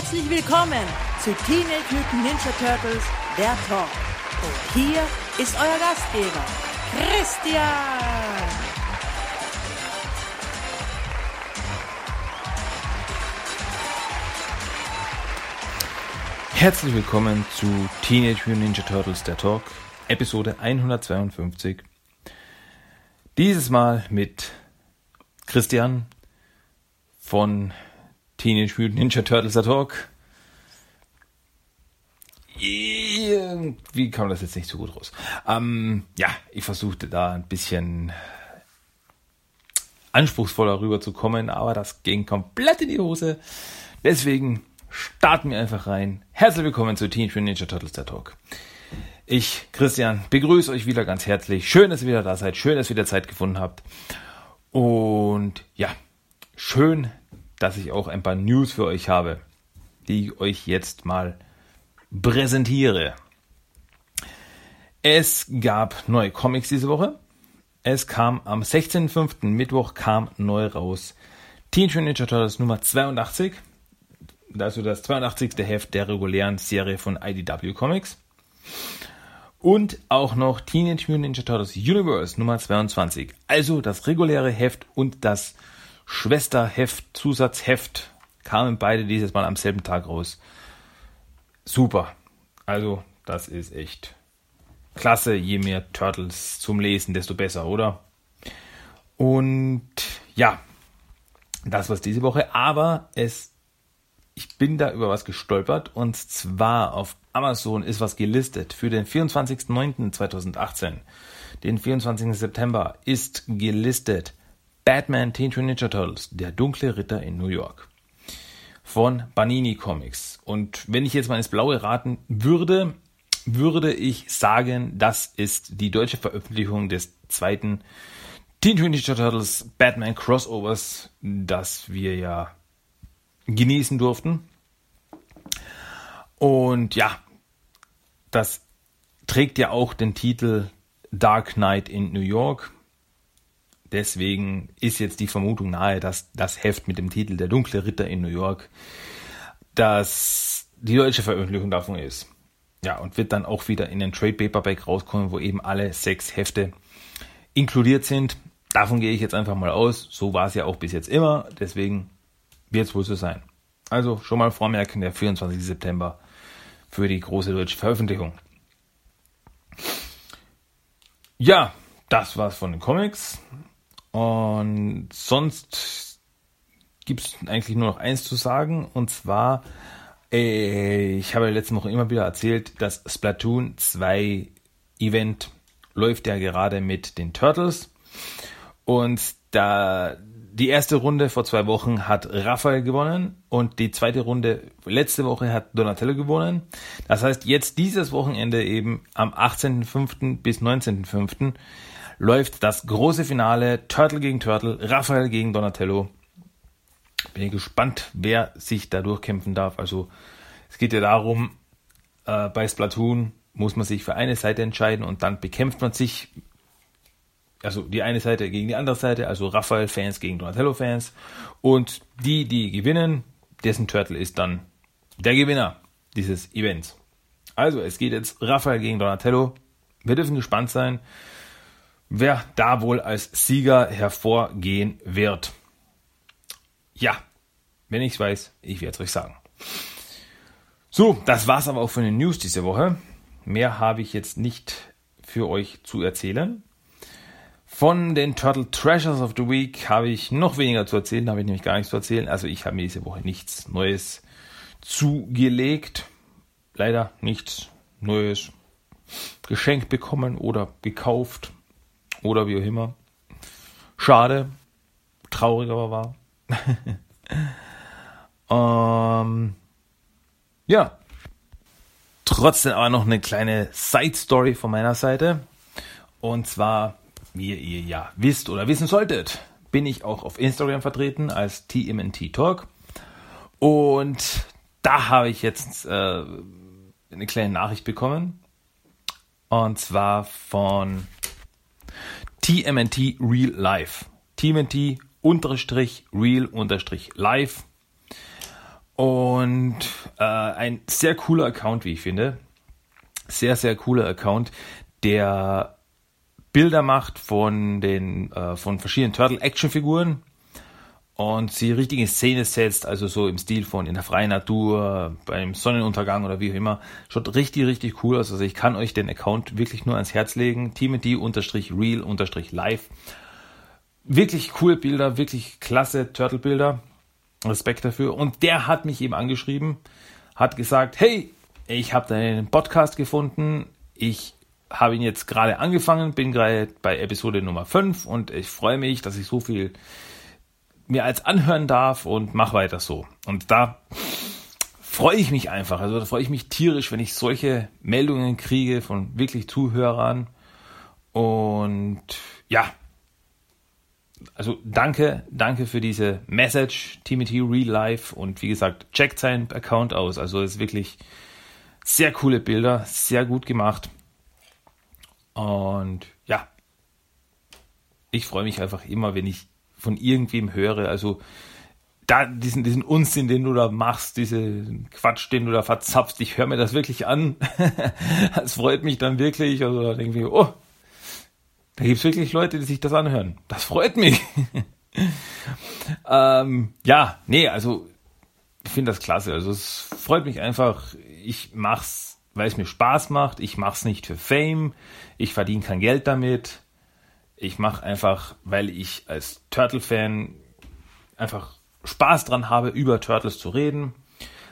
Herzlich willkommen zu Teenage Mutant Ninja Turtles, der Talk. Und hier ist euer Gastgeber, Christian. Herzlich willkommen zu Teenage Mutant Ninja Turtles, der Talk, Episode 152. Dieses Mal mit Christian von Teenage Mutant Ninja Turtles der Talk. Wie kam das jetzt nicht so gut raus? Ähm, ja, ich versuchte da ein bisschen anspruchsvoller rüberzukommen, aber das ging komplett in die Hose. Deswegen starten wir einfach rein. Herzlich willkommen zu Teenage Mutant Ninja Turtles der Talk. Ich, Christian, begrüße euch wieder ganz herzlich. Schön, dass ihr wieder da seid. Schön, dass ihr wieder Zeit gefunden habt. Und ja, schön, dass ich auch ein paar News für euch habe, die ich euch jetzt mal präsentiere. Es gab neue Comics diese Woche. Es kam am 16.05. Mittwoch kam neu raus Teenage Ninja Turtles Nummer 82. Also das 82. Heft der regulären Serie von IDW Comics. Und auch noch Teenage Mutant Ninja Turtles Universe Nummer 22. Also das reguläre Heft und das Schwesterheft, Zusatzheft kamen beide dieses Mal am selben Tag raus. Super. Also, das ist echt klasse. Je mehr Turtles zum Lesen, desto besser, oder? Und ja, das war's diese Woche. Aber es, ich bin da über was gestolpert. Und zwar auf Amazon ist was gelistet für den 24.09.2018. Den 24. September ist gelistet Batman Teenage Ninja Turtles, der dunkle Ritter in New York von Banini Comics. Und wenn ich jetzt mal ins Blaue raten würde, würde ich sagen, das ist die deutsche Veröffentlichung des zweiten Teenage Ninja Turtles Batman Crossovers, das wir ja genießen durften. Und ja, das trägt ja auch den Titel Dark Knight in New York. Deswegen ist jetzt die Vermutung nahe, dass das Heft mit dem Titel Der dunkle Ritter in New York dass die deutsche Veröffentlichung davon ist. Ja, und wird dann auch wieder in den Trade Paperback rauskommen, wo eben alle sechs Hefte inkludiert sind. Davon gehe ich jetzt einfach mal aus. So war es ja auch bis jetzt immer. Deswegen wird es wohl so sein. Also schon mal vormerken, der 24. September für die große deutsche Veröffentlichung. Ja, das war's von den Comics. Und sonst gibt es eigentlich nur noch eins zu sagen. Und zwar, äh, ich habe letzte Woche immer wieder erzählt, das Splatoon 2 Event läuft ja gerade mit den Turtles. Und da die erste Runde vor zwei Wochen hat Raphael gewonnen und die zweite Runde letzte Woche hat Donatello gewonnen. Das heißt, jetzt dieses Wochenende eben am 18.05. bis 19.05 läuft das große Finale Turtle gegen Turtle, Raphael gegen Donatello. Bin ich gespannt, wer sich da durchkämpfen darf. Also es geht ja darum, äh, bei Splatoon muss man sich für eine Seite entscheiden und dann bekämpft man sich, also die eine Seite gegen die andere Seite, also Raphael-Fans gegen Donatello-Fans. Und die, die gewinnen, dessen Turtle ist dann der Gewinner dieses Events. Also es geht jetzt Raphael gegen Donatello. Wir dürfen gespannt sein wer da wohl als Sieger hervorgehen wird. Ja, wenn ich es weiß, ich werde es euch sagen. So, das war's aber auch von den News diese Woche. Mehr habe ich jetzt nicht für euch zu erzählen. Von den Turtle Treasures of the Week habe ich noch weniger zu erzählen, da habe ich nämlich gar nichts zu erzählen. Also ich habe mir diese Woche nichts Neues zugelegt. Leider nichts Neues geschenkt bekommen oder gekauft oder wie auch immer. Schade, traurig aber war. ähm, ja, trotzdem aber noch eine kleine Side Story von meiner Seite. Und zwar, wie ihr ja wisst oder wissen solltet, bin ich auch auf Instagram vertreten als TMNT Talk. Und da habe ich jetzt äh, eine kleine Nachricht bekommen. Und zwar von TMNT Real Life. TMNT unterstrich Real unterstrich Live. Und äh, ein sehr cooler Account, wie ich finde. Sehr, sehr cooler Account, der Bilder macht von den äh, von verschiedenen Turtle-Action-Figuren und sie richtig in Szene setzt, also so im Stil von in der freien Natur, beim Sonnenuntergang oder wie auch immer. Schaut richtig, richtig cool aus. Also ich kann euch den Account wirklich nur ans Herz legen. Timothy-real-live. Wirklich coole Bilder, wirklich klasse Turtle-Bilder. Respekt dafür. Und der hat mich eben angeschrieben, hat gesagt, hey, ich habe deinen Podcast gefunden. Ich habe ihn jetzt gerade angefangen, bin gerade bei Episode Nummer 5 und ich freue mich, dass ich so viel mir als anhören darf und mach weiter so. Und da freue ich mich einfach. Also da freue ich mich tierisch, wenn ich solche Meldungen kriege von wirklich Zuhörern. Und ja, also danke, danke für diese Message, Timothy Real Life. Und wie gesagt, checkt seinen Account aus. Also es ist wirklich sehr coole Bilder, sehr gut gemacht. Und ja, ich freue mich einfach immer, wenn ich von irgendwem höre. Also da diesen, diesen Unsinn, den du da machst, diesen Quatsch, den du da verzapfst, ich höre mir das wirklich an. das freut mich dann wirklich. Also da denke ich, oh, da gibt es wirklich Leute, die sich das anhören. Das freut mich. ähm, ja, nee, also ich finde das klasse. Also es freut mich einfach. Ich mach's, weil es mir Spaß macht. Ich mach's nicht für Fame. Ich verdiene kein Geld damit. Ich mache einfach, weil ich als Turtle-Fan einfach Spaß dran habe, über Turtles zu reden.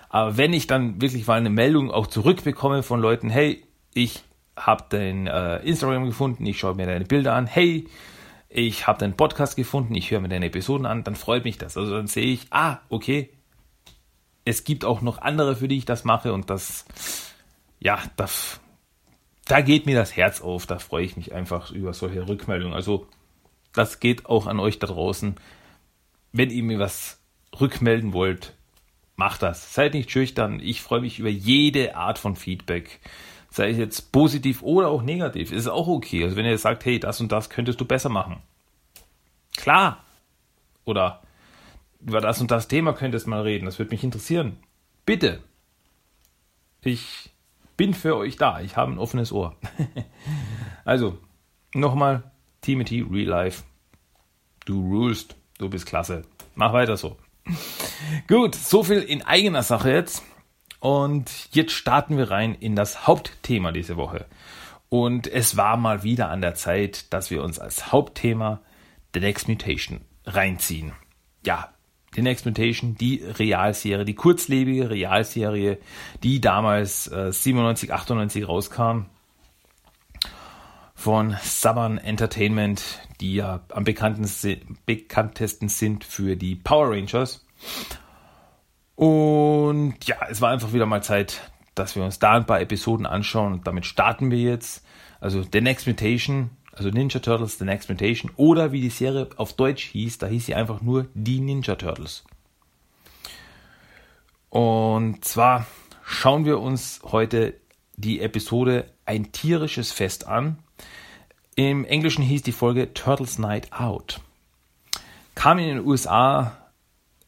Aber wenn ich dann wirklich mal eine Meldung auch zurückbekomme von Leuten, hey, ich habe dein äh, Instagram gefunden, ich schaue mir deine Bilder an, hey, ich habe deinen Podcast gefunden, ich höre mir deine Episoden an, dann freut mich das. Also dann sehe ich, ah, okay, es gibt auch noch andere, für die ich das mache und das, ja, das da geht mir das Herz auf, da freue ich mich einfach über solche Rückmeldungen. Also das geht auch an euch da draußen. Wenn ihr mir was rückmelden wollt, macht das. Seid nicht schüchtern. Ich freue mich über jede Art von Feedback. Sei es jetzt positiv oder auch negativ. Ist auch okay. Also wenn ihr sagt, hey, das und das könntest du besser machen. Klar. Oder über das und das Thema könntest du mal reden. Das würde mich interessieren. Bitte. Ich bin für euch da. Ich habe ein offenes Ohr. also, nochmal, Timothy Real Life. Du rulst. Du bist klasse. Mach weiter so. Gut, so viel in eigener Sache jetzt. Und jetzt starten wir rein in das Hauptthema diese Woche. Und es war mal wieder an der Zeit, dass wir uns als Hauptthema The Next Mutation reinziehen. Ja, The Next Mutation, die Realserie, die kurzlebige Realserie, die damals äh, 97, 98 rauskam von Saban Entertainment, die ja am bekanntesten sind für die Power Rangers. Und ja, es war einfach wieder mal Zeit, dass wir uns da ein paar Episoden anschauen und damit starten wir jetzt. Also The Next Mutation also Ninja Turtles The Next Mutation oder wie die Serie auf Deutsch hieß, da hieß sie einfach nur die Ninja Turtles. Und zwar schauen wir uns heute die Episode Ein tierisches Fest an. Im Englischen hieß die Folge Turtles Night Out. Kam in den USA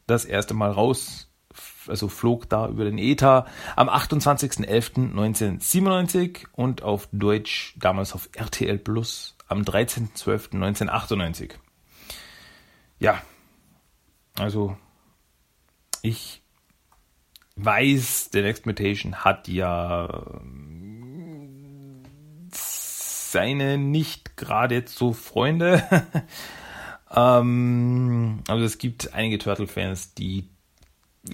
das erste Mal raus, also flog da über den ETA am 28.11.1997 und auf Deutsch damals auf RTL Plus am 13.12.1998. Ja, also ich weiß, The Next Mutation hat ja ähm, seine nicht gerade so Freunde. ähm, also es gibt einige Turtle-Fans, die,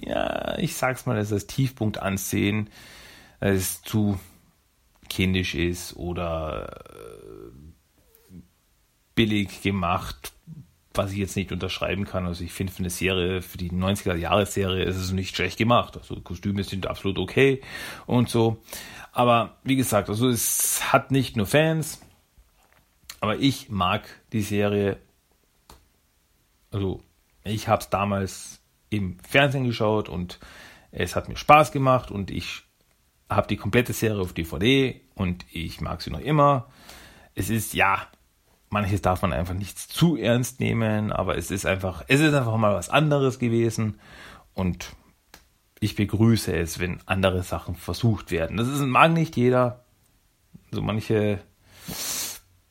ja, ich sag's mal, als Tiefpunkt ansehen, dass es zu kindisch ist oder billig gemacht, was ich jetzt nicht unterschreiben kann. Also ich finde für eine Serie, für die 90er Jahre Serie ist es nicht schlecht gemacht. Also Kostüme sind absolut okay und so. Aber wie gesagt, also es hat nicht nur Fans, aber ich mag die Serie. Also ich habe es damals im Fernsehen geschaut und es hat mir Spaß gemacht und ich habe die komplette Serie auf DVD und ich mag sie noch immer. Es ist ja manches darf man einfach nicht zu ernst nehmen, aber es ist einfach, es ist einfach mal was anderes gewesen und ich begrüße es, wenn andere Sachen versucht werden. Das ist, mag nicht jeder. So manche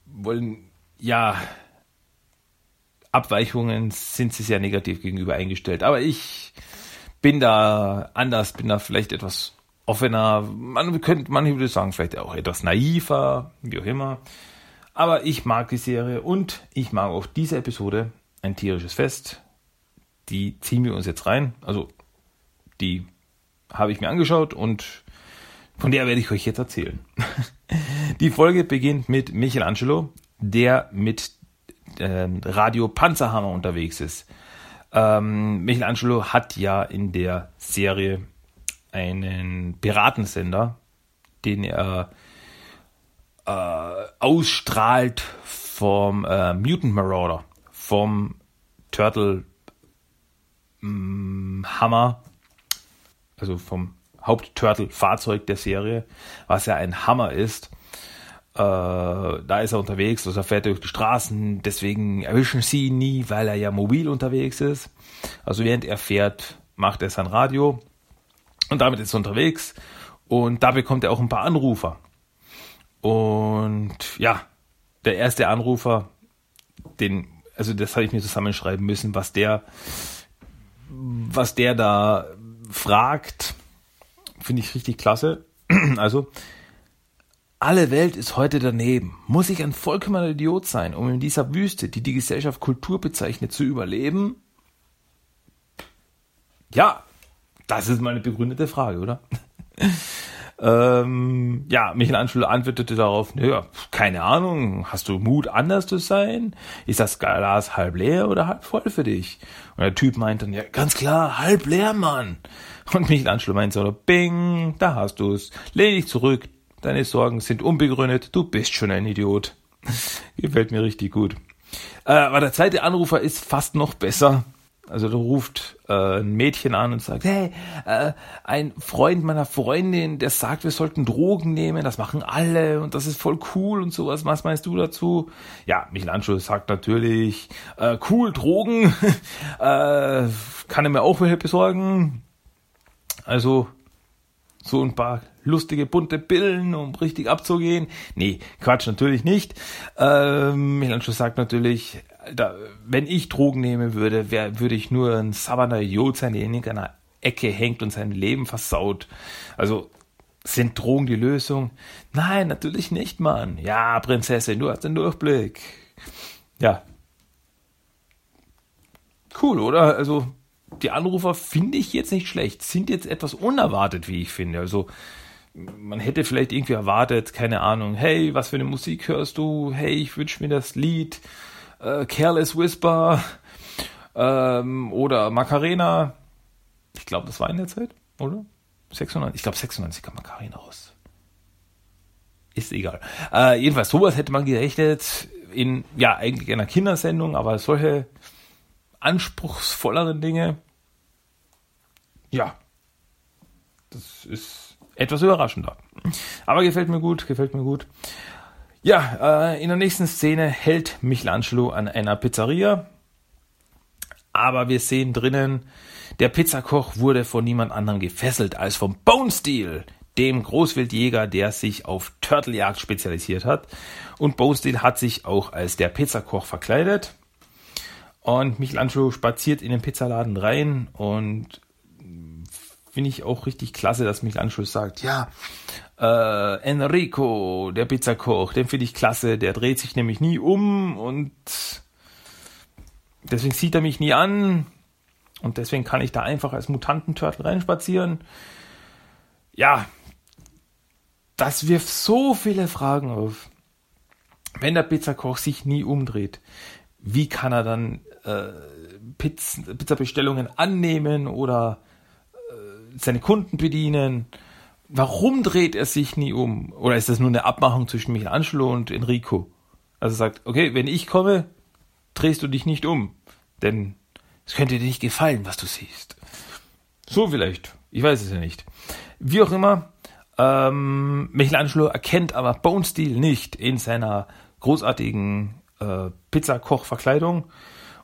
wollen, ja, Abweichungen sind sie sehr negativ gegenüber eingestellt. Aber ich bin da anders, bin da vielleicht etwas offener. Man könnte, manche würde sagen, vielleicht auch etwas naiver, wie auch immer. Aber ich mag die Serie und ich mag auch diese Episode, ein tierisches Fest. Die ziehen wir uns jetzt rein. Also, die habe ich mir angeschaut und von der werde ich euch jetzt erzählen. Die Folge beginnt mit Michelangelo, der mit äh, Radio Panzerhammer unterwegs ist. Ähm, Michelangelo hat ja in der Serie einen Piratensender, den er äh, ausstrahlt vom äh, Mutant Marauder, vom Turtle mh, mm, Hammer, also vom Hauptturtle-Fahrzeug der Serie, was ja ein Hammer ist. Äh, da ist er unterwegs, also er fährt durch die Straßen, deswegen erwischen sie ihn nie, weil er ja mobil unterwegs ist. Also während er fährt, macht er sein Radio und damit ist er unterwegs und da bekommt er auch ein paar Anrufer. Und ja, der erste Anrufer, den, also das habe ich mir zusammenschreiben müssen, was der, was der da fragt, finde ich richtig klasse. Also, alle Welt ist heute daneben. Muss ich ein vollkommener Idiot sein, um in dieser Wüste, die die Gesellschaft Kultur bezeichnet, zu überleben? Ja, das ist mal eine begründete Frage, oder? ähm, ja, Michelangelo antwortete darauf, naja, keine Ahnung, hast du Mut, anders zu sein? Ist das Glas halb leer oder halb voll für dich? Und der Typ meint dann, ja, ganz klar, halb leer, Mann. Und Michelangelo meint so, bing, da hast du's. Lehn dich zurück, Deine Sorgen sind unbegründet, du bist schon ein Idiot. Gefällt mir richtig gut. Äh, aber der zweite Anrufer ist fast noch besser. Also da ruft äh, ein Mädchen an und sagt, hey, äh, ein Freund meiner Freundin, der sagt, wir sollten Drogen nehmen, das machen alle und das ist voll cool und sowas. Was meinst du dazu? Ja, Michelangelo sagt natürlich, äh, cool, Drogen, äh, kann er mir auch welche besorgen. Also so ein paar lustige bunte Pillen, um richtig abzugehen. Nee, Quatsch, natürlich nicht. Ähm, Michelangelo sagt natürlich, da, wenn ich Drogen nehmen würde, wär, würde ich nur ein Idiot sein, der in irgendeiner Ecke hängt und sein Leben versaut. Also, sind Drogen die Lösung? Nein, natürlich nicht, Mann. Ja, Prinzessin, du hast den Durchblick. Ja. Cool, oder? Also, die Anrufer finde ich jetzt nicht schlecht, sind jetzt etwas unerwartet, wie ich finde. Also man hätte vielleicht irgendwie erwartet, keine Ahnung, hey, was für eine Musik hörst du? Hey, ich wünsche mir das Lied äh, Careless Whisper ähm, oder Macarena. Ich glaube, das war in der Zeit, oder? 96, ich glaube 96 kam Macarena raus. Ist egal. Äh, jedenfalls, sowas hätte man gerechnet in, ja, eigentlich einer Kindersendung, aber solche anspruchsvolleren Dinge, ja, das ist etwas überraschender. Aber gefällt mir gut, gefällt mir gut. Ja, äh, in der nächsten Szene hält Michelangelo an einer Pizzeria. Aber wir sehen drinnen, der Pizzakoch wurde von niemand anderem gefesselt als vom Bone Steel, dem Großwildjäger, der sich auf Turtljagd spezialisiert hat. Und Bone Steel hat sich auch als der Pizzakoch verkleidet. Und Michelangelo spaziert in den Pizzaladen rein und finde ich auch richtig klasse, dass Michelangelo sagt, ja, äh, Enrico, der Pizzakoch, den finde ich klasse, der dreht sich nämlich nie um und deswegen sieht er mich nie an und deswegen kann ich da einfach als Mutantenturtle reinspazieren. Ja, das wirft so viele Fragen auf. Wenn der Pizzakoch sich nie umdreht, wie kann er dann äh, Pizz, Pizzabestellungen annehmen oder äh, seine Kunden bedienen. Warum dreht er sich nie um? Oder ist das nur eine Abmachung zwischen Michelangelo und Enrico? Also sagt, okay, wenn ich komme, drehst du dich nicht um. Denn es könnte dir nicht gefallen, was du siehst. So vielleicht. Ich weiß es ja nicht. Wie auch immer, ähm, Michelangelo erkennt aber Bone Steel nicht in seiner großartigen äh, Pizzakoch-Verkleidung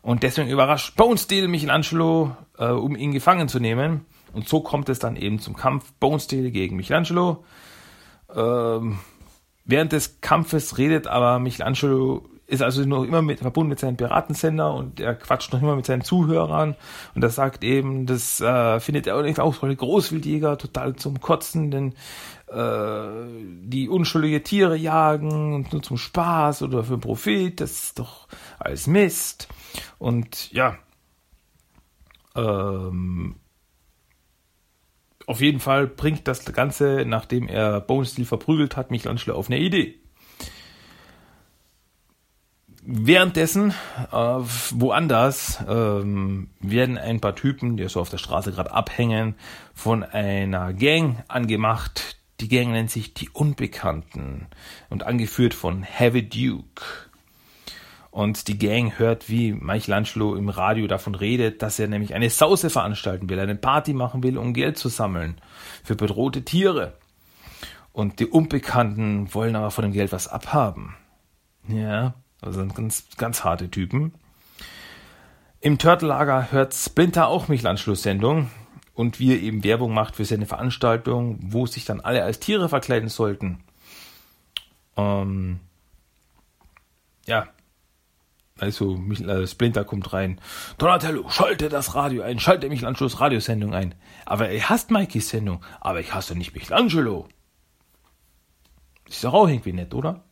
und deswegen überrascht Bone Steel Michelangelo, äh, um ihn gefangen zu nehmen. Und so kommt es dann eben zum Kampf Bone Steel gegen Michelangelo. Ähm, während des Kampfes redet aber Michelangelo ist also noch immer mit, verbunden mit seinem Piratensender und er quatscht noch immer mit seinen Zuhörern und er sagt eben, das äh, findet er auch nicht auch voll Großwildjäger total zum Kotzen, denn äh, die unschuldige Tiere jagen und nur zum Spaß oder für Profit, das ist doch alles Mist. Und ja, ähm, auf jeden Fall bringt das Ganze, nachdem er Bone Steel verprügelt hat, Michelangelo auf eine Idee. Währenddessen, äh, woanders, ähm, werden ein paar Typen, die so auf der Straße gerade abhängen, von einer Gang angemacht. Die Gang nennt sich die Unbekannten und angeführt von Heavy Duke. Und die Gang hört, wie Michelangelo im Radio davon redet, dass er nämlich eine Sause veranstalten will, eine Party machen will, um Geld zu sammeln für bedrohte Tiere. Und die Unbekannten wollen aber von dem Geld was abhaben. Ja, also sind ganz, ganz harte Typen. Im Turtle-Lager hört Splinter auch Michelangelo-Sendung und wie er eben Werbung macht für seine Veranstaltung, wo sich dann alle als Tiere verkleiden sollten. Ähm, ja, also äh, Splinter kommt rein. Donatello, schalte das Radio ein, schalte Michelangelos Radiosendung ein. Aber er hasst Mikeys Sendung, aber ich hasse nicht Michelangelo. Ist doch auch irgendwie nett, oder?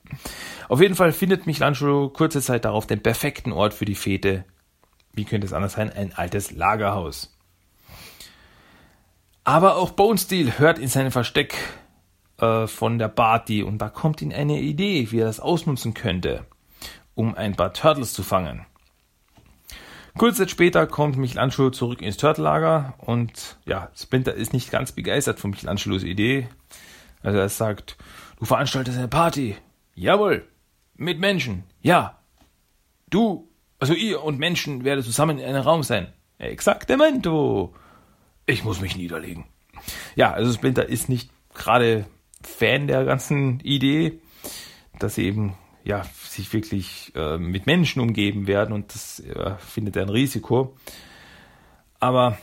Auf jeden Fall findet Michelangelo kurze Zeit darauf den perfekten Ort für die Fete. Wie könnte es anders sein? Ein altes Lagerhaus. Aber auch Bone Steel hört in seinem Versteck äh, von der Party und da kommt ihm eine Idee, wie er das ausnutzen könnte, um ein paar Turtles zu fangen. Kurze Zeit später kommt Michelangelo zurück ins Turtellager und ja, Splinter ist nicht ganz begeistert von Michelangelos Idee. Also er sagt, du veranstaltest eine Party. Jawohl. Mit Menschen. Ja. Du, also ihr und Menschen werdet zusammen in einem Raum sein. Exaktemento. Ich muss mich niederlegen. Ja, also Splinter ist nicht gerade Fan der ganzen Idee, dass sie eben ja sich wirklich äh, mit Menschen umgeben werden und das äh, findet er ein Risiko. Aber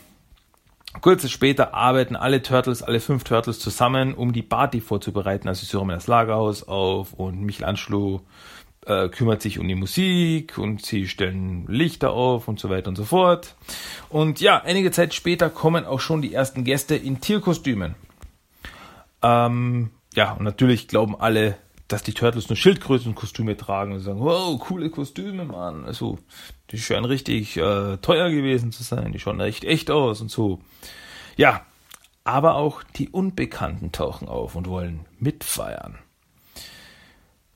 kurze später arbeiten alle Turtles, alle fünf Turtles zusammen, um die Party vorzubereiten. Also sie räumen das Lagerhaus auf und Michelangelo äh, kümmert sich um die Musik und sie stellen Lichter auf und so weiter und so fort. Und ja, einige Zeit später kommen auch schon die ersten Gäste in Tierkostümen. Ähm, ja, und natürlich glauben alle, dass die Turtles nur Schildkrötenkostüme tragen und sagen, wow, coole Kostüme, Mann. Also, die scheinen richtig äh, teuer gewesen zu sein, die schauen echt echt aus und so. Ja, aber auch die Unbekannten tauchen auf und wollen mitfeiern.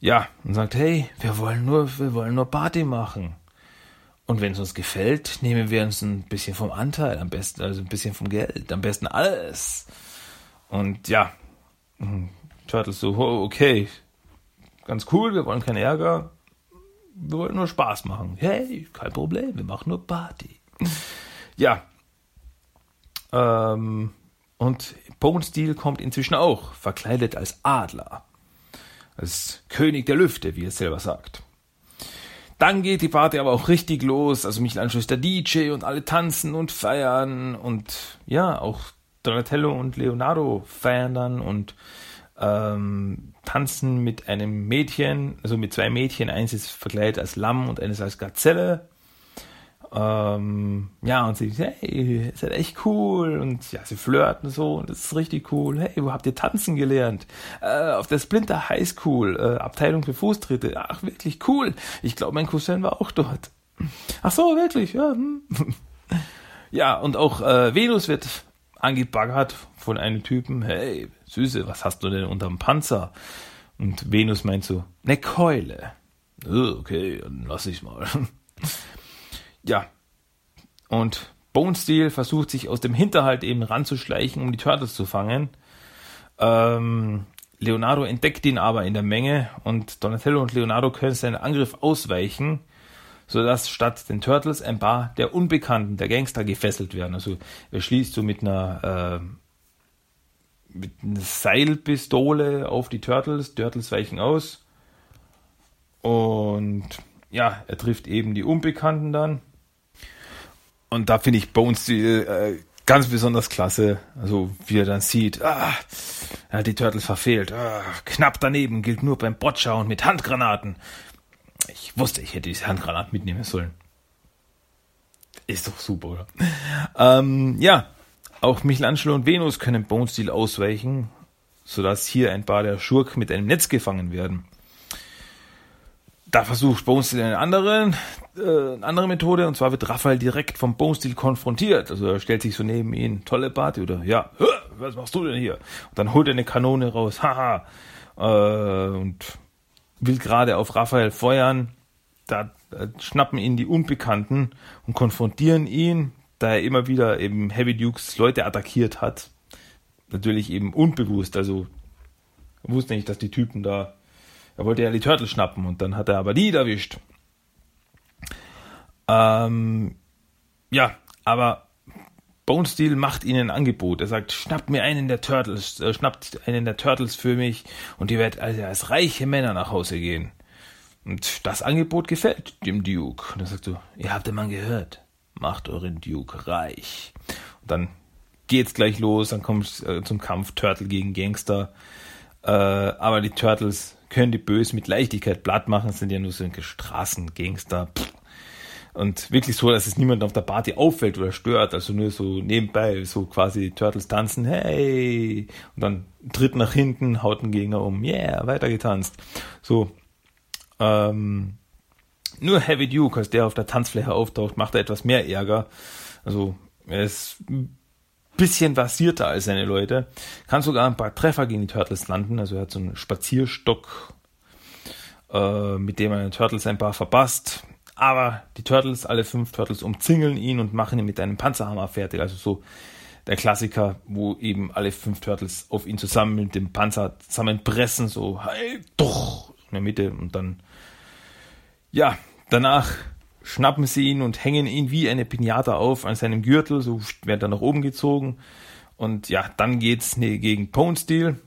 Ja, und sagt, hey, wir wollen nur, wir wollen nur Party machen. Und wenn es uns gefällt, nehmen wir uns ein bisschen vom Anteil, am besten, also ein bisschen vom Geld, am besten alles. Und ja, hm, Turtles so, okay, ganz cool, wir wollen keinen Ärger, wir wollen nur Spaß machen. Hey, kein Problem, wir machen nur Party. Ja. Ähm, und Bone kommt inzwischen auch, verkleidet als Adler als König der Lüfte, wie er selber sagt. Dann geht die Party aber auch richtig los. Also Michelangelo ist der DJ und alle tanzen und feiern und ja, auch Donatello und Leonardo feiern dann und ähm, tanzen mit einem Mädchen, also mit zwei Mädchen. Eins ist verkleidet als Lamm und eines als Gazelle. Ähm, ja, und sie sagt, hey, ist halt echt cool. Und ja, sie flirten so und das ist richtig cool. Hey, wo habt ihr tanzen gelernt? Äh, auf der Splinter High School, äh, Abteilung für Fußtritte. Ach, wirklich cool. Ich glaube, mein Cousin war auch dort. Ach so, wirklich, ja. Hm. ja, und auch äh, Venus wird angebaggert von einem Typen. Hey, Süße, was hast du denn unterm Panzer? Und Venus meint so, ne Keule. Oh, okay, dann lass ich mal. ja. Und Bone Steel versucht sich aus dem Hinterhalt eben ranzuschleichen, um die Turtles zu fangen. Ähm, Leonardo entdeckt ihn aber in der Menge und Donatello und Leonardo können seinen Angriff ausweichen, sodass statt den Turtles ein paar der Unbekannten, der Gangster gefesselt werden. Also er schließt so mit einer, äh, mit einer Seilpistole auf die Turtles, Turtles weichen aus und ja, er trifft eben die Unbekannten dann und da finde ich Bones äh, ganz besonders klasse. Also wie er dann sieht, ah, er hat die Turtles verfehlt. Ah, knapp daneben gilt nur beim Boccia und mit Handgranaten. Ich wusste, ich hätte diese Handgranaten mitnehmen sollen. Ist doch super, oder? Ähm, ja, auch Michelangelo und Venus können Bone Steel ausweichen, sodass hier ein paar der Schurk mit einem Netz gefangen werden. Da versucht Bone Steel eine andere, äh, eine andere Methode und zwar wird Raphael direkt vom Bone Steel konfrontiert. Also er stellt sich so neben ihn, tolle Party oder ja, was machst du denn hier? Und dann holt er eine Kanone raus, haha, äh, und will gerade auf Raphael feuern. Da äh, schnappen ihn die Unbekannten und konfrontieren ihn, da er immer wieder eben Heavy Dukes Leute attackiert hat. Natürlich eben unbewusst, also wusste nicht, dass die Typen da er wollte ja die Turtles schnappen und dann hat er aber die erwischt. Ähm, ja, aber Bone Steel macht ihnen ein Angebot. Er sagt, schnappt mir einen der Turtles, äh, schnappt einen der Turtles für mich und ihr werdet also als reiche Männer nach Hause gehen. Und das Angebot gefällt dem Duke. Und er sagt so, ihr habt den Mann gehört. Macht euren Duke reich. Und dann geht's gleich los, dann kommt äh, zum Kampf Turtle gegen Gangster. Äh, aber die Turtles können die Bösen mit Leichtigkeit platt machen, sind ja nur so Straßengangster. Und wirklich so, dass es niemand auf der Party auffällt oder stört, also nur so nebenbei, so quasi Turtles tanzen, hey, und dann tritt nach hinten, haut einen Gegner um, yeah, weiter getanzt. So, ähm, nur Heavy Duke, als der auf der Tanzfläche auftaucht, macht er etwas mehr Ärger. Also, er ist bisschen versierter als seine Leute. Kann sogar ein paar Treffer gegen die Turtles landen. Also er hat so einen Spazierstock, äh, mit dem er den Turtles ein paar verpasst. Aber die Turtles, alle fünf Turtles, umzingeln ihn und machen ihn mit einem Panzerhammer fertig. Also so der Klassiker, wo eben alle fünf Turtles auf ihn zusammen mit dem Panzer zusammenpressen, so hey, doch in der Mitte und dann ja, danach schnappen sie ihn und hängen ihn wie eine Pinata auf an seinem Gürtel, so wird er nach oben gezogen. Und ja, dann geht's ne, gegen Bone Steel.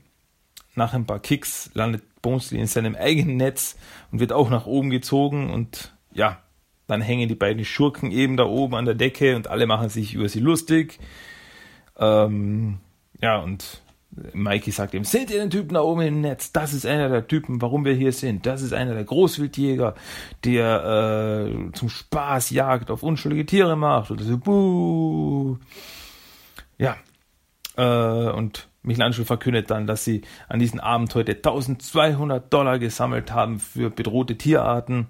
Nach ein paar Kicks landet Bone Steel in seinem eigenen Netz und wird auch nach oben gezogen. Und ja, dann hängen die beiden Schurken eben da oben an der Decke und alle machen sich über sie lustig. Ähm, ja, und Mikey sagt ihm, seht ihr den Typen da oben im Netz? Das ist einer der Typen, warum wir hier sind. Das ist einer der Großwildjäger, der äh, zum Spaß Jagd auf unschuldige Tiere macht. Oder so, buh. Ja. Äh, und Michelangelo verkündet dann, dass sie an diesem Abend heute 1200 Dollar gesammelt haben für bedrohte Tierarten.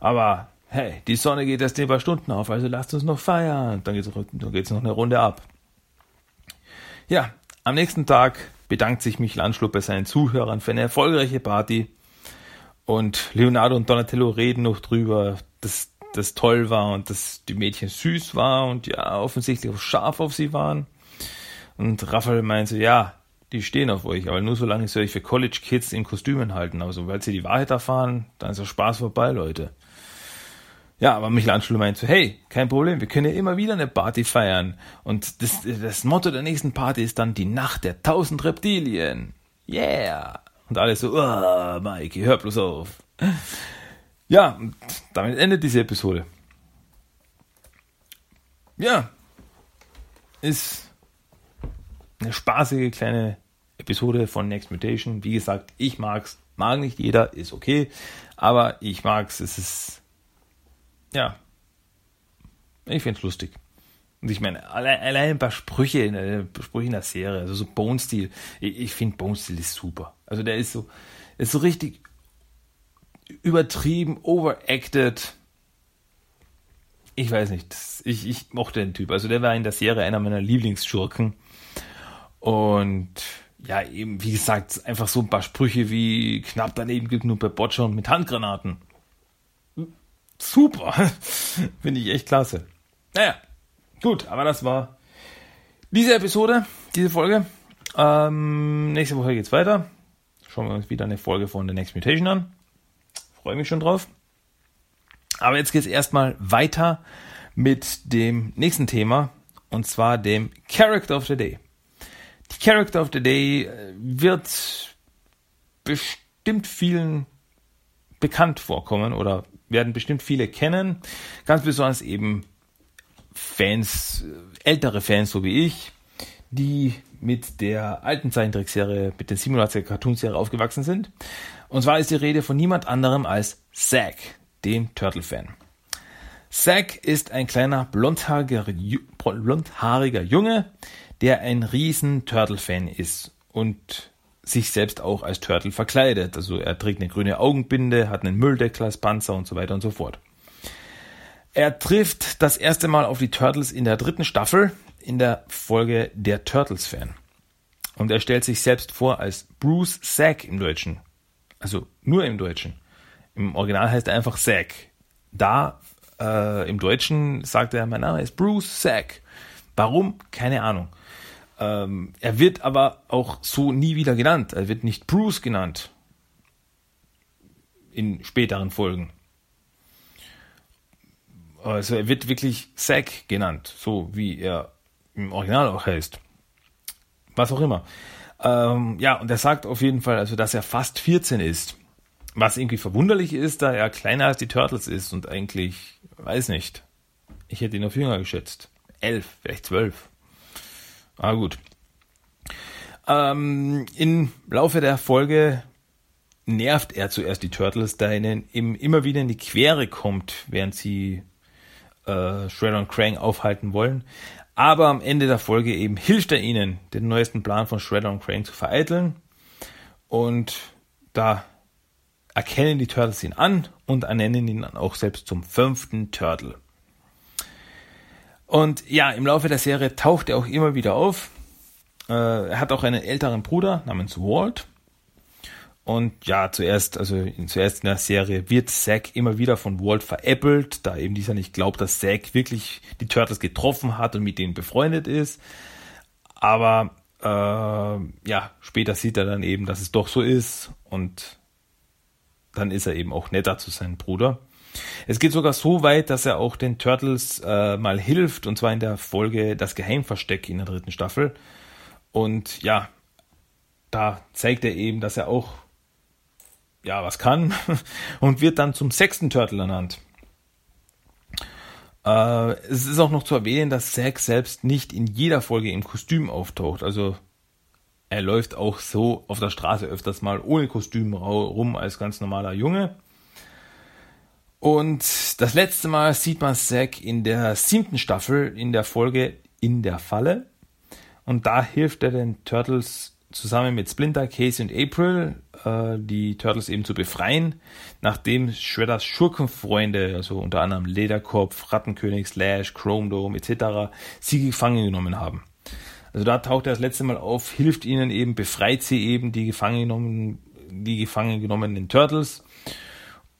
Aber hey, die Sonne geht erst in ein paar Stunden auf, also lasst uns noch feiern. Dann dann geht's noch eine Runde ab. Ja, am nächsten Tag bedankt sich Michelangelo bei seinen Zuhörern für eine erfolgreiche Party. Und Leonardo und Donatello reden noch drüber, dass das toll war und dass die Mädchen süß war und ja, offensichtlich auch scharf auf sie waren. Und Raphael meinte, ja, die stehen auf euch, aber nur solange sie euch für College Kids in Kostümen halten. Aber sobald sie die Wahrheit erfahren, dann ist der Spaß vorbei, Leute. Ja, aber Michelangelo meint so, hey, kein Problem, wir können ja immer wieder eine Party feiern. Und das, das Motto der nächsten Party ist dann die Nacht der tausend Reptilien. Yeah. Und alle so, oh, Mikey, hör bloß auf. Ja, und damit endet diese Episode. Ja, ist eine spaßige kleine Episode von Next Mutation. Wie gesagt, ich mag's, mag nicht jeder, ist okay, aber ich mag's, es ist ja. Ich find's lustig. Und ich meine, allein, allein ein paar Sprüche in, der, Sprüche in der Serie, also so Bone Steel. Ich, ich finde Bone Steel ist super. Also der ist so, ist so richtig übertrieben, overacted. Ich weiß nicht. Ich, ich mochte den Typ. Also der war in der Serie einer meiner Lieblingsschurken. Und ja, eben, wie gesagt, einfach so ein paar Sprüche wie knapp daneben gibt nur bei Botcher und mit Handgranaten super. Finde ich echt klasse. Naja, gut, aber das war diese Episode, diese Folge. Ähm, nächste Woche geht's weiter. Schauen wir uns wieder eine Folge von The Next Mutation an. Freue mich schon drauf. Aber jetzt geht's erstmal weiter mit dem nächsten Thema und zwar dem Character of the Day. Die Character of the Day äh, wird bestimmt vielen bekannt vorkommen oder werden bestimmt viele kennen. Ganz besonders eben Fans, ältere Fans so wie ich, die mit der alten Zeichentrickserie, mit der 87er Cartoonserie aufgewachsen sind. Und zwar ist die Rede von niemand anderem als Zack, dem Turtle-Fan. Zack ist ein kleiner blondhaariger, blondhaariger Junge, der ein riesen Turtle-Fan ist und sich selbst auch als Turtle verkleidet. Also er trägt eine grüne Augenbinde, hat einen Mülldeckel als Panzer und so weiter und so fort. Er trifft das erste Mal auf die Turtles in der dritten Staffel in der Folge Der Turtles-Fan. Und er stellt sich selbst vor als Bruce Zack im Deutschen. Also nur im Deutschen. Im Original heißt er einfach Zack. Da äh, im Deutschen sagt er, mein Name ist Bruce Zack. Warum? Keine Ahnung. Ähm, er wird aber auch so nie wieder genannt. Er wird nicht Bruce genannt. In späteren Folgen. Also er wird wirklich Zack genannt, so wie er im Original auch heißt. Was auch immer. Ähm, ja, und er sagt auf jeden Fall, also, dass er fast 14 ist. Was irgendwie verwunderlich ist, da er kleiner als die Turtles ist und eigentlich, weiß nicht. Ich hätte ihn auf jünger geschätzt. Elf, vielleicht zwölf. Ah, gut. Ähm, Im Laufe der Folge nervt er zuerst die Turtles, da ihnen immer wieder in die Quere kommt, während sie äh, Shredder und Krang aufhalten wollen. Aber am Ende der Folge eben hilft er ihnen, den neuesten Plan von Shredder und Krang zu vereiteln. Und da erkennen die Turtles ihn an und ernennen ihn dann auch selbst zum fünften Turtle. Und ja, im Laufe der Serie taucht er auch immer wieder auf. Äh, er hat auch einen älteren Bruder namens Walt. Und ja, zuerst, also zuerst in der Serie wird Zack immer wieder von Walt veräppelt, da eben dieser nicht glaubt, dass Zack wirklich die Turtles getroffen hat und mit denen befreundet ist. Aber äh, ja, später sieht er dann eben, dass es doch so ist und dann ist er eben auch netter zu seinem Bruder. Es geht sogar so weit, dass er auch den Turtles äh, mal hilft, und zwar in der Folge Das Geheimversteck in der dritten Staffel. Und ja, da zeigt er eben, dass er auch ja, was kann und wird dann zum sechsten Turtle ernannt. Äh, es ist auch noch zu erwähnen, dass Zack selbst nicht in jeder Folge im Kostüm auftaucht. Also er läuft auch so auf der Straße öfters mal ohne Kostüm rum als ganz normaler Junge. Und das letzte Mal sieht man Zack in der siebten Staffel in der Folge In der Falle. Und da hilft er den Turtles zusammen mit Splinter, Casey und April äh, die Turtles eben zu befreien, nachdem Shredders Schurkenfreunde, also unter anderem Lederkopf, Rattenkönig, Slash, Chrome Dome etc., sie gefangen genommen haben. Also da taucht er das letzte Mal auf, hilft ihnen eben, befreit sie eben die gefangen genommenen, die gefangen genommenen Turtles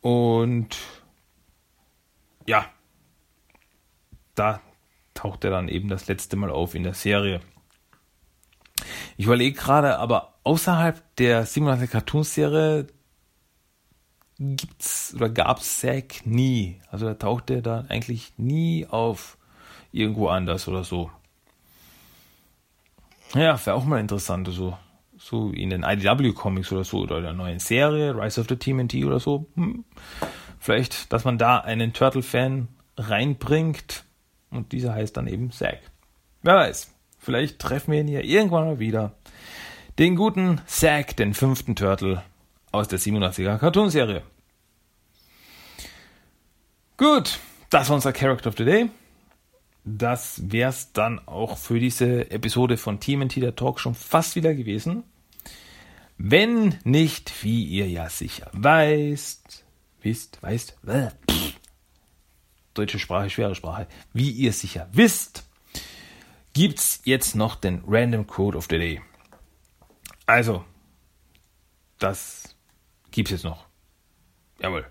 und ja, da taucht er dann eben das letzte Mal auf in der Serie. Ich überlege gerade, aber außerhalb der 87 Cartoons-Serie gibt's oder gab's Zack nie. Also da taucht er dann eigentlich nie auf irgendwo anders oder so. Ja, wäre auch mal interessant, so, so in den IDW-Comics oder so oder der neuen Serie, Rise of the TMNT oder so. Hm. Vielleicht, dass man da einen Turtle-Fan reinbringt und dieser heißt dann eben Zack. Wer weiß. Vielleicht treffen wir ihn hier irgendwann mal wieder. Den guten Zack, den fünften Turtle aus der 87er Cartoonserie. Gut, das war unser Character of the Day. Das wär's dann auch für diese Episode von TMNT der Talk schon fast wieder gewesen. Wenn nicht, wie ihr ja sicher weißt, wisst, weißt, äh, deutsche Sprache, schwere Sprache, wie ihr sicher wisst, gibt's jetzt noch den Random Code of the Day. Also, das gibt's jetzt noch. Jawohl.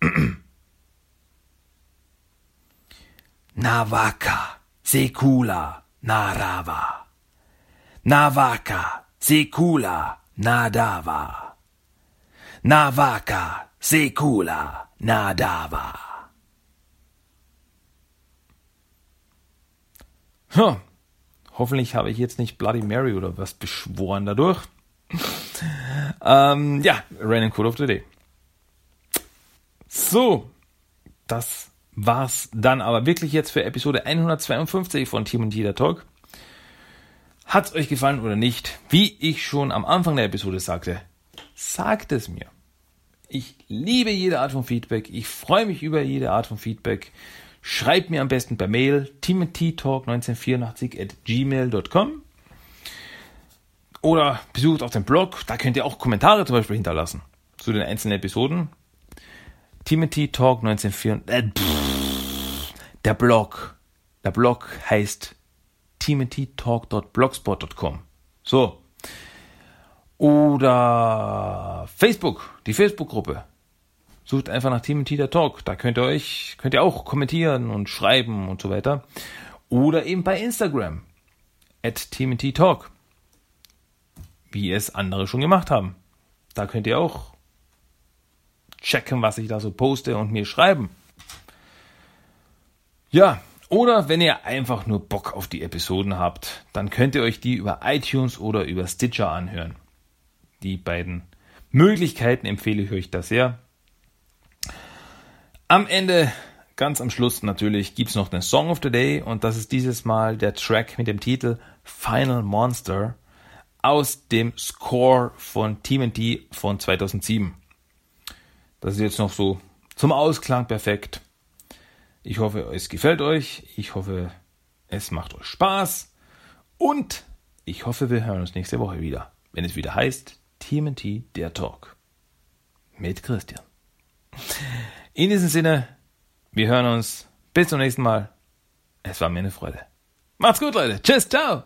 Navaka, Sekula, Narava. Navaka, Sekula, Nadava. Navaka, Sekula, Nadava. Huh. Hoffentlich habe ich jetzt nicht Bloody Mary oder was beschworen dadurch. ähm, ja, Random Code of the Day. So, das war's dann aber wirklich jetzt für Episode 152 von Team und Jeder Talk. Hat's euch gefallen oder nicht? Wie ich schon am Anfang der Episode sagte, sagt es mir. Ich liebe jede Art von Feedback. Ich freue mich über jede Art von Feedback. Schreibt mir am besten per Mail timothytalk1984 at gmail.com oder besucht auch den Blog. Da könnt ihr auch Kommentare zum Beispiel hinterlassen zu den einzelnen Episoden. Timothy Talk 1984. Äh, der Blog. Der Blog heißt timothytalk.blogspot.com. So. Oder Facebook, die Facebook-Gruppe. Sucht einfach nach Timothy der Talk. Da könnt ihr euch, könnt ihr auch kommentieren und schreiben und so weiter. Oder eben bei Instagram. At Timothy Talk. Wie es andere schon gemacht haben. Da könnt ihr auch checken, was ich da so poste und mir schreiben. Ja, oder wenn ihr einfach nur Bock auf die Episoden habt, dann könnt ihr euch die über iTunes oder über Stitcher anhören. Die beiden Möglichkeiten empfehle ich euch da sehr. Am Ende, ganz am Schluss natürlich, gibt es noch den Song of the Day und das ist dieses Mal der Track mit dem Titel Final Monster aus dem Score von TMNT von 2007. Das ist jetzt noch so zum Ausklang perfekt. Ich hoffe, es gefällt euch. Ich hoffe, es macht euch Spaß. Und ich hoffe, wir hören uns nächste Woche wieder, wenn es wieder heißt TMT der Talk mit Christian. In diesem Sinne, wir hören uns. Bis zum nächsten Mal. Es war mir eine Freude. Macht's gut, Leute. Tschüss, ciao.